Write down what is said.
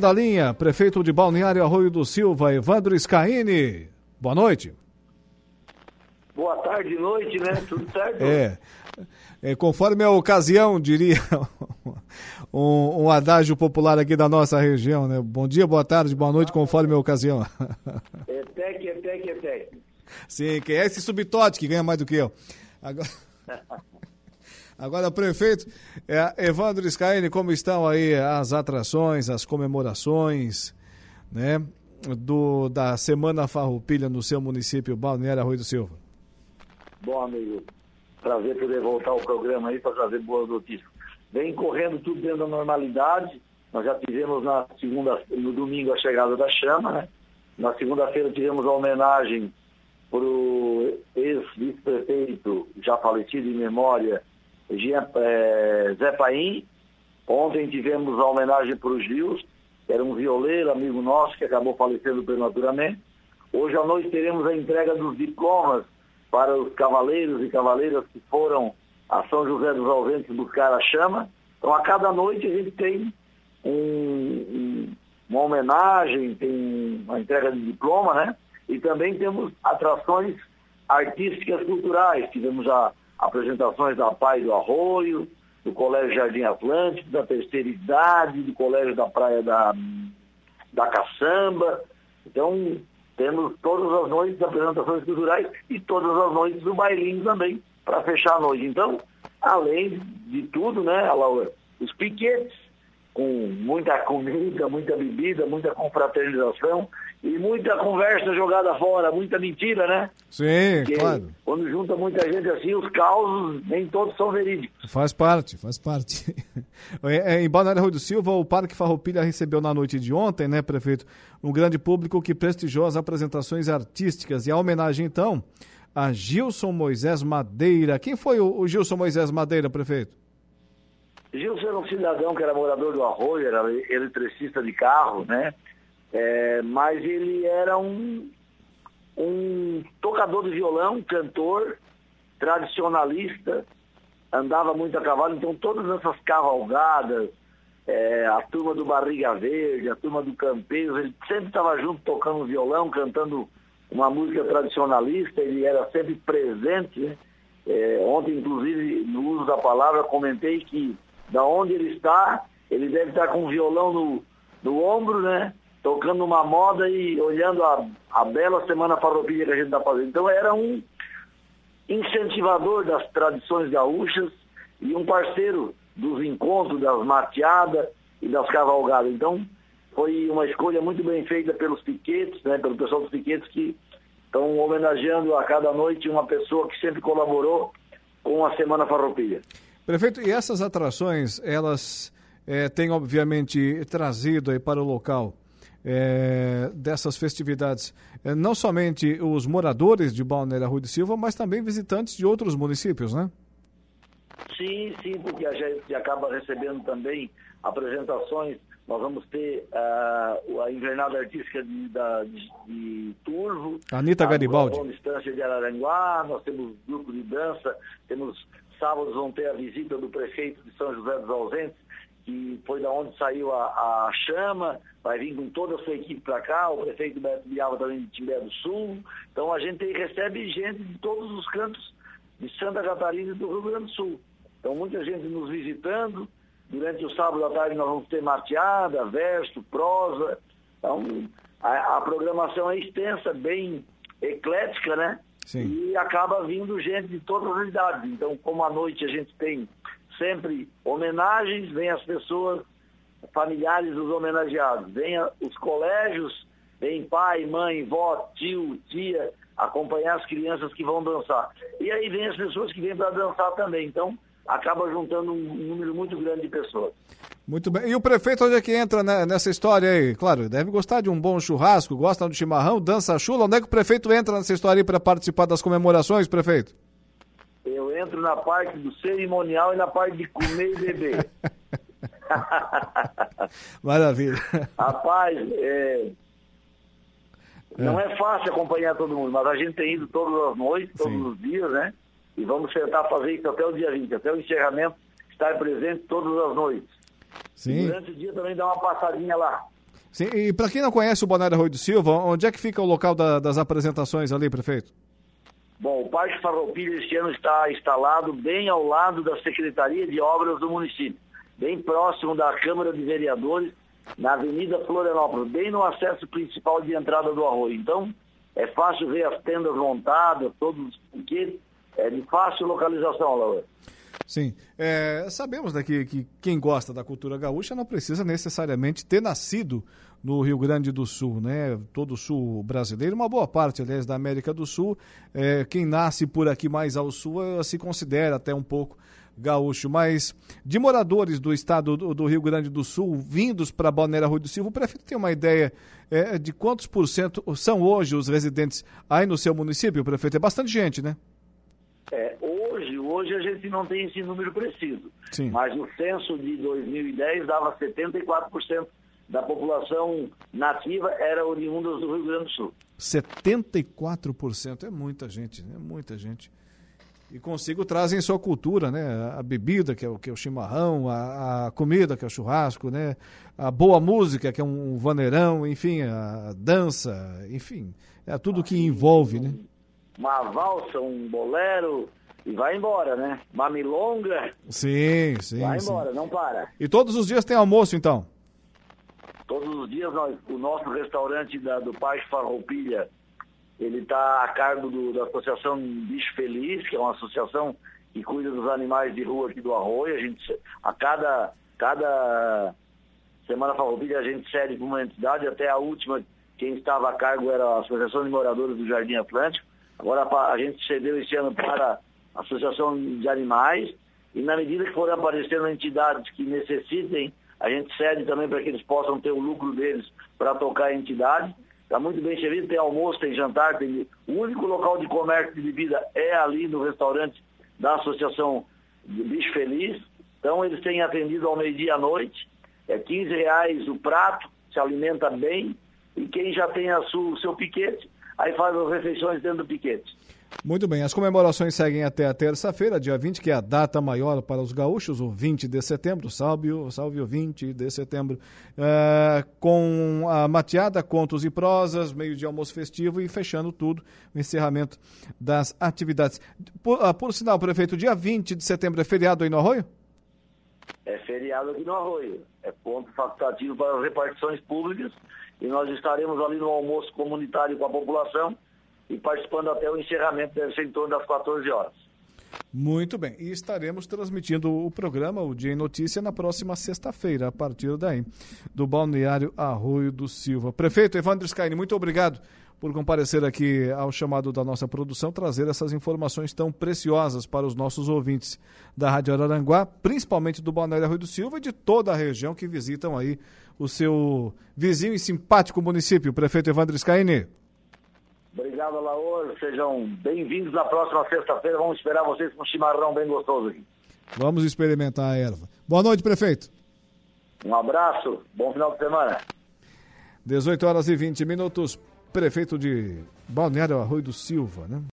Da linha, prefeito de Balneário Arroio do Silva, Evandro Scaini. Boa noite. Boa tarde, noite, né? Tudo certo? É, é conforme a ocasião, diria um, um, adágio popular aqui da nossa região, né? Bom dia, boa tarde, boa noite, conforme a ocasião. É tec, é tec, é tec. Sim, quem é esse subtote que ganha mais do que eu? Agora... Agora, prefeito, é, Evandro Scaini, como estão aí as atrações, as comemorações, né, do, da Semana Farroupilha no seu município, Balneário Arroio do Silva? Bom, amigo, prazer poder voltar ao programa aí para trazer boas notícias. Vem correndo tudo dentro da normalidade, nós já tivemos na segunda, no domingo a chegada da chama, né? Na segunda-feira tivemos a homenagem para o ex-vice-prefeito, já falecido em memória, é, Zé Paim. Ontem tivemos a homenagem para o Gils, que era um violeiro, amigo nosso, que acabou falecendo prematuramente. Hoje à noite teremos a entrega dos diplomas para os cavaleiros e cavaleiras que foram a São José dos Ausentes buscar a chama. Então, a cada noite a gente tem um, uma homenagem, tem uma entrega de diploma, né? E também temos atrações artísticas culturais. Tivemos a apresentações da Pai do Arroio, do Colégio Jardim Atlântico, da Terceira Idade, do Colégio da Praia da, da Caçamba. Então, temos todas as noites apresentações culturais e todas as noites do bailinho também, para fechar a noite. Então, além de tudo, né, os piquetes, com muita comida, muita bebida, muita confraternização e muita conversa jogada fora, muita mentira, né? Sim, Porque claro. Quando junta muita gente assim, os causos nem todos são verídicos. Faz parte, faz parte. É, em Balneário Rui do Silva, o Parque Farroupilha recebeu na noite de ontem, né, prefeito, um grande público que prestigiou as apresentações artísticas e a homenagem, então, a Gilson Moisés Madeira. Quem foi o, o Gilson Moisés Madeira, prefeito? Gilson era um cidadão que era morador do Arroio, era eletricista de carro, né? É, mas ele era um, um tocador de violão, cantor, tradicionalista, andava muito a cavalo, então todas essas cavalgadas, é, a turma do Barriga Verde, a turma do Campeiro, ele sempre estava junto tocando violão, cantando uma música tradicionalista, ele era sempre presente. Né? É, ontem, inclusive, no uso da palavra, comentei que da onde ele está, ele deve estar com um violão no, no ombro, né? Tocando uma moda e olhando a, a bela semana farroupilha que a gente está fazendo. Então era um incentivador das tradições gaúchas e um parceiro dos encontros, das mateadas e das cavalgadas. Então foi uma escolha muito bem feita pelos piquetes, né? Pelo pessoal dos piquetes que estão homenageando a cada noite uma pessoa que sempre colaborou com a Semana Farroupilha. Prefeito, e essas atrações, elas é, têm obviamente trazido aí para o local é, dessas festividades é, não somente os moradores de Balneário Rui de Silva, mas também visitantes de outros municípios, né? Sim, sim, porque a gente acaba recebendo também apresentações. Nós vamos ter uh, a invernada artística de, da, de, de Turvo. Anitta Garibaldi. A distância de Araranguá, nós temos grupo de dança, temos Sábados vão ter a visita do prefeito de São José dos Ausentes, que foi da onde saiu a, a chama, vai vir com toda a sua equipe para cá, o prefeito Beto Biava também de Timbé do Sul. Então a gente recebe gente de todos os cantos de Santa Catarina e do Rio Grande do Sul. Então muita gente nos visitando. Durante o sábado à tarde nós vamos ter mateada, verso, prosa. Então a, a programação é extensa, bem eclética, né? Sim. E acaba vindo gente de todas as idades. Então, como à noite a gente tem sempre homenagens, vem as pessoas, familiares dos homenageados, vem os colégios, vem pai, mãe, vó, tio, tia, acompanhar as crianças que vão dançar. E aí vem as pessoas que vêm para dançar também. Então, acaba juntando um número muito grande de pessoas. Muito bem. E o prefeito, onde é que entra nessa história aí? Claro, deve gostar de um bom churrasco, gosta do chimarrão, dança chula. Onde é que o prefeito entra nessa história aí para participar das comemorações, prefeito? Eu entro na parte do cerimonial e na parte de comer e beber. Maravilha. Rapaz, é... É. não é fácil acompanhar todo mundo, mas a gente tem ido todas as noites, todos Sim. os dias, né? E vamos tentar fazer isso até o dia 20, até o encerramento, estar presente todas as noites. Sim. durante o dia também dá uma passadinha lá. Sim, e para quem não conhece o Balneário Arroio do Silva, onde é que fica o local da, das apresentações ali, prefeito? Bom, o Parque Farroupilha este ano está instalado bem ao lado da Secretaria de Obras do município, bem próximo da Câmara de Vereadores, na Avenida Florianópolis, bem no acesso principal de entrada do arroio. Então, é fácil ver as tendas montadas, todos os brinquedos, é de fácil localização, Laura. Sim. É, sabemos né, que, que, quem gosta da cultura gaúcha não precisa necessariamente ter nascido no Rio Grande do Sul, né? Todo o sul brasileiro, uma boa parte, aliás, da América do Sul. É, quem nasce por aqui mais ao sul eh, se considera até um pouco gaúcho. Mas de moradores do estado do, do Rio Grande do Sul vindos para Balneário Rui do Silva, o prefeito tem uma ideia é, de quantos por cento são hoje os residentes aí no seu município, prefeito? É bastante gente, né? É, hoje, hoje a gente não tem esse número preciso. Sim. Mas no censo de 2010 dava 74% da população nativa era oriunda do Rio Grande do Sul. 74% é muita gente, é muita gente. E consigo trazem sua cultura, né? A bebida, que é o, que é o chimarrão, a, a, comida, que é o churrasco, né? A boa música, que é um vaneirão, enfim, a dança, enfim, é tudo que envolve, né? Uma valsa, um bolero e vai embora, né? Uma milonga. Sim, sim. Vai sim. embora, não para. E todos os dias tem almoço, então? Todos os dias nós, o nosso restaurante da, do Parque Farroupilha, ele está a cargo do, da Associação Bicho Feliz, que é uma associação que cuida dos animais de rua aqui do Arroio. A gente, a cada, cada Semana Farroupilha a gente cede para uma entidade, até a última, quem estava a cargo era a Associação de Moradores do Jardim Atlântico. Agora a gente cedeu esse ano para a Associação de Animais e na medida que forem aparecendo entidades que necessitem, a gente cede também para que eles possam ter o lucro deles para tocar a entidade. Está muito bem servido, tem almoço, tem jantar, tem... o único local de comércio de bebida é ali no restaurante da Associação Bicho Feliz. Então eles têm atendido ao meio-dia à noite, é 15 reais o prato, se alimenta bem, e quem já tem a sua, o seu piquete aí faz as refeições dentro do piquete. Muito bem, as comemorações seguem até a terça-feira, dia 20, que é a data maior para os gaúchos, o 20 de setembro, salve, salve o 20 de setembro, é, com a mateada, contos e prosas, meio de almoço festivo e fechando tudo, o encerramento das atividades. Por, ah, por sinal, prefeito, dia 20 de setembro é feriado aí no Arroio? É feriado aqui no Arroio, é ponto facultativo para as repartições públicas e nós estaremos ali no almoço comunitário com a população e participando até o encerramento, deve ser em torno das 14 horas. Muito bem, e estaremos transmitindo o programa, o Dia em Notícia, na próxima sexta-feira, a partir daí, do Balneário Arroio do Silva. Prefeito Evandro Scaini, muito obrigado por comparecer aqui ao chamado da nossa produção, trazer essas informações tão preciosas para os nossos ouvintes da Rádio Araranguá, principalmente do Balneário Arroio do Silva e de toda a região que visitam aí o seu vizinho e simpático município, prefeito Evandro Scaini. Obrigado, Laor. Sejam bem-vindos na próxima sexta-feira. Vamos esperar vocês com um chimarrão bem gostoso aqui. Vamos experimentar a erva. Boa noite, prefeito. Um abraço. Bom final de semana. 18 horas e 20 minutos. Prefeito de Balneário Arroio do Silva, né?